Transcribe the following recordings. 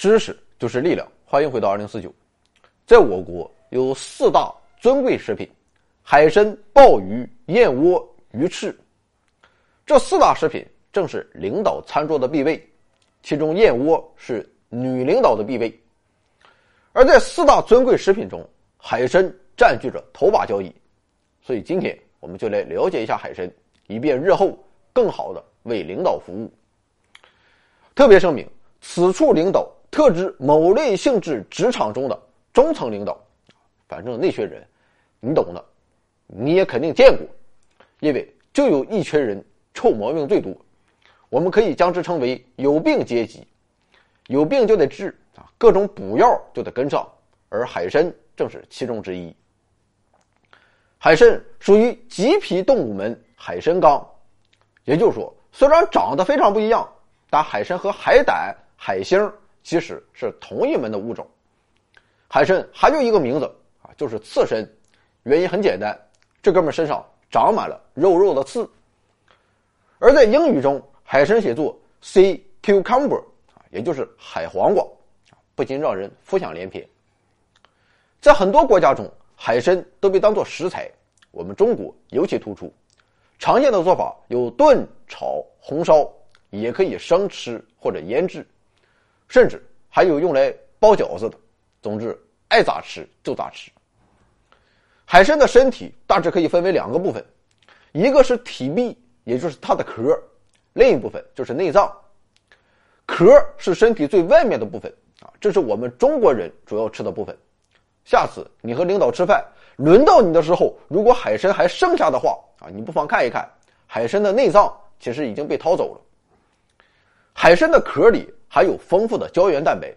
知识就是力量，欢迎回到二零四九。在我国有四大尊贵食品：海参、鲍鱼、燕窝、鱼翅。这四大食品正是领导餐桌的必备，其中燕窝是女领导的必备。而在四大尊贵食品中，海参占据着头把交椅。所以今天我们就来了解一下海参，以便日后更好的为领导服务。特别声明：此处领导。特指某类性质职场中的中层领导，反正那些人，你懂的，你也肯定见过，因为就有一群人臭毛病最多，我们可以将之称为有病阶级，有病就得治啊，各种补药就得跟上，而海参正是其中之一。海参属于棘皮动物门海参纲，也就是说，虽然长得非常不一样，但海参和海胆、海星。其实是同一门的物种，海参还有一个名字啊，就是刺参。原因很简单，这哥们身上长满了肉肉的刺。而在英语中，海参写作 sea cucumber 啊，也就是海黄瓜不禁让人浮想联翩。在很多国家中，海参都被当作食材，我们中国尤其突出。常见的做法有炖、炒、红烧，也可以生吃或者腌制。甚至还有用来包饺子的，总之爱咋吃就咋吃。海参的身体大致可以分为两个部分，一个是体壁，也就是它的壳；另一部分就是内脏。壳是身体最外面的部分啊，这是我们中国人主要吃的部分。下次你和领导吃饭，轮到你的时候，如果海参还剩下的话啊，你不妨看一看，海参的内脏其实已经被掏走了。海参的壳里。含有丰富的胶原蛋白，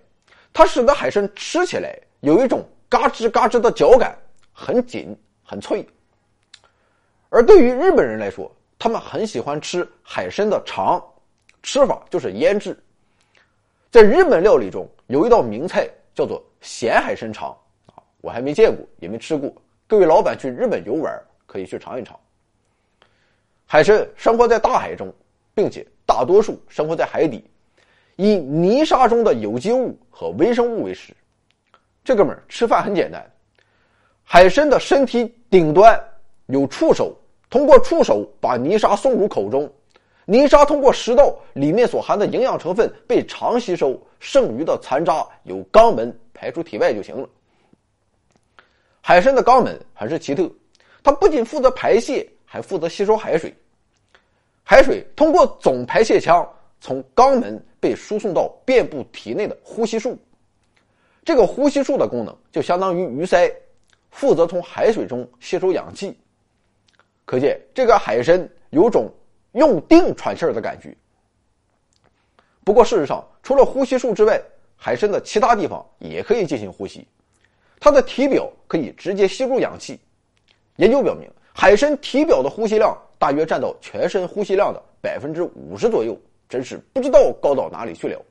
它使得海参吃起来有一种嘎吱嘎吱的嚼感，很紧很脆。而对于日本人来说，他们很喜欢吃海参的肠，吃法就是腌制。在日本料理中有一道名菜叫做咸海参肠啊，我还没见过也没吃过，各位老板去日本游玩可以去尝一尝。海参生活在大海中，并且大多数生活在海底。以泥沙中的有机物和微生物为食，这哥们儿吃饭很简单。海参的身体顶端有触手，通过触手把泥沙送入口中，泥沙通过食道里面所含的营养成分被肠吸收，剩余的残渣由肛门排出体外就行了。海参的肛门很是奇特，它不仅负责排泄，还负责吸收海水。海水通过总排泄腔从肛门。被输送到遍布体内的呼吸束，这个呼吸束的功能就相当于鱼鳃，负责从海水中吸收氧气。可见这个海参有种用腚喘气儿的感觉。不过事实上，除了呼吸束之外，海参的其他地方也可以进行呼吸。它的体表可以直接吸入氧气。研究表明，海参体表的呼吸量大约占到全身呼吸量的百分之五十左右。真是不知道高到哪里去了。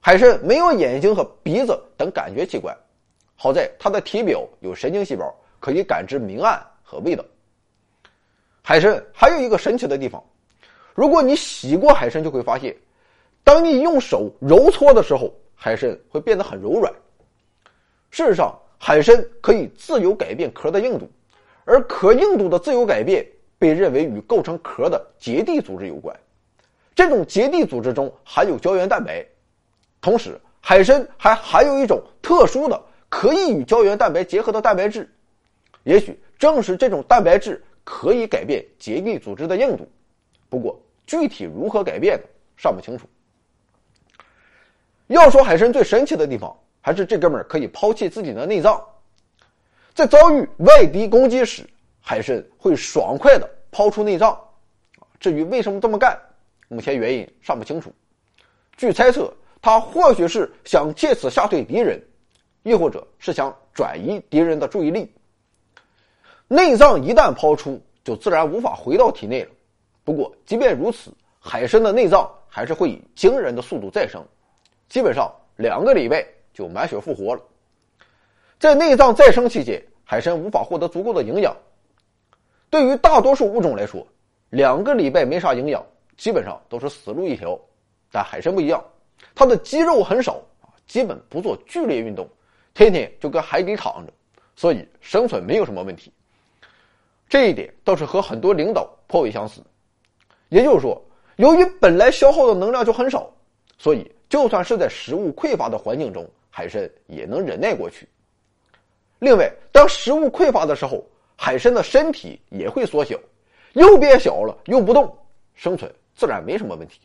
海参没有眼睛和鼻子等感觉器官，好在它的体表有神经细胞，可以感知明暗和味道。海参还有一个神奇的地方，如果你洗过海参，就会发现，当你用手揉搓的时候，海参会变得很柔软。事实上，海参可以自由改变壳的硬度，而壳硬度的自由改变被认为与构成壳的结缔组织有关。这种结缔组织中含有胶原蛋白，同时海参还含有一种特殊的可以与胶原蛋白结合的蛋白质，也许正是这种蛋白质可以改变结缔组织的硬度，不过具体如何改变尚不清楚。要说海参最神奇的地方，还是这哥们儿可以抛弃自己的内脏，在遭遇外敌攻击时，海参会爽快的抛出内脏。至于为什么这么干？目前原因尚不清楚，据猜测，他或许是想借此吓退敌人，亦或者是想转移敌人的注意力。内脏一旦抛出，就自然无法回到体内了。不过，即便如此，海参的内脏还是会以惊人的速度再生，基本上两个礼拜就满血复活了。在内脏再生期间，海参无法获得足够的营养。对于大多数物种来说，两个礼拜没啥营养。基本上都是死路一条，但海参不一样，它的肌肉很少，基本不做剧烈运动，天天就跟海底躺着，所以生存没有什么问题。这一点倒是和很多领导颇为相似。也就是说，由于本来消耗的能量就很少，所以就算是在食物匮乏的环境中，海参也能忍耐过去。另外，当食物匮乏的时候，海参的身体也会缩小，又变小了，又不动，生存自然没什么问题。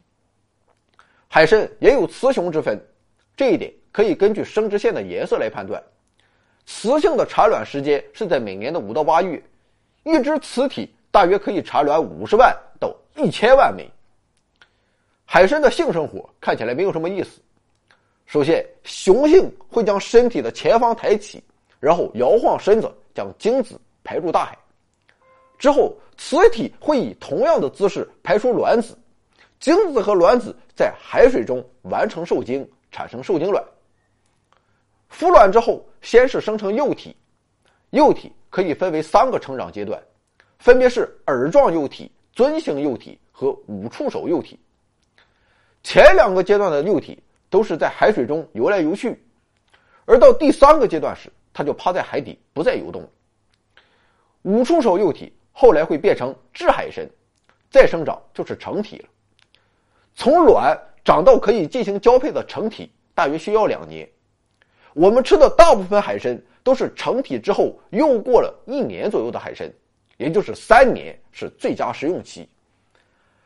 海参也有雌雄之分，这一点可以根据生殖腺的颜色来判断。雌性的产卵时间是在每年的五到八月，一只雌体大约可以产卵五十万到一千万枚。海参的性生活看起来没有什么意思。首先，雄性会将身体的前方抬起，然后摇晃身子，将精子。排入大海之后，雌体会以同样的姿势排出卵子，精子和卵子在海水中完成受精，产生受精卵。孵卵之后，先是生成幼体，幼体可以分为三个成长阶段，分别是耳状幼体、尊形幼体和五触手幼体。前两个阶段的幼体都是在海水中游来游去，而到第三个阶段时，它就趴在海底不再游动了。五触手幼体后来会变成稚海参，再生长就是成体了。从卵长到可以进行交配的成体，大约需要两年。我们吃的大部分海参都是成体之后又过了一年左右的海参，也就是三年是最佳食用期。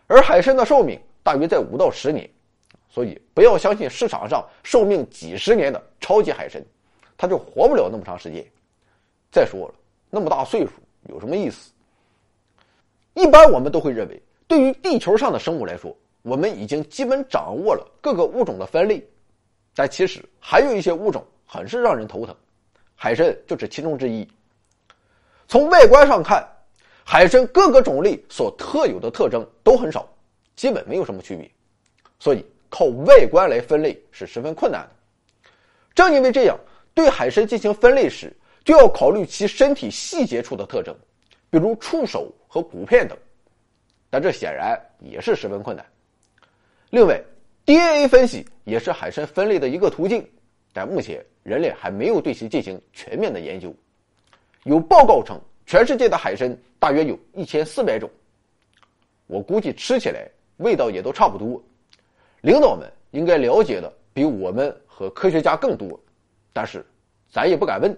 而海参的寿命大约在五到十年，所以不要相信市场上寿命几十年的超级海参，它就活不了那么长时间。再说了，那么大岁数。有什么意思？一般我们都会认为，对于地球上的生物来说，我们已经基本掌握了各个物种的分类。但其实还有一些物种很是让人头疼，海参就是其中之一。从外观上看，海参各个种类所特有的特征都很少，基本没有什么区别，所以靠外观来分类是十分困难的。正因为这样，对海参进行分类时，就要考虑其身体细节处的特征，比如触手和骨片等，但这显然也是十分困难。另外，DNA 分析也是海参分类的一个途径，但目前人类还没有对其进行全面的研究。有报告称，全世界的海参大约有一千四百种，我估计吃起来味道也都差不多。领导们应该了解的比我们和科学家更多，但是咱也不敢问。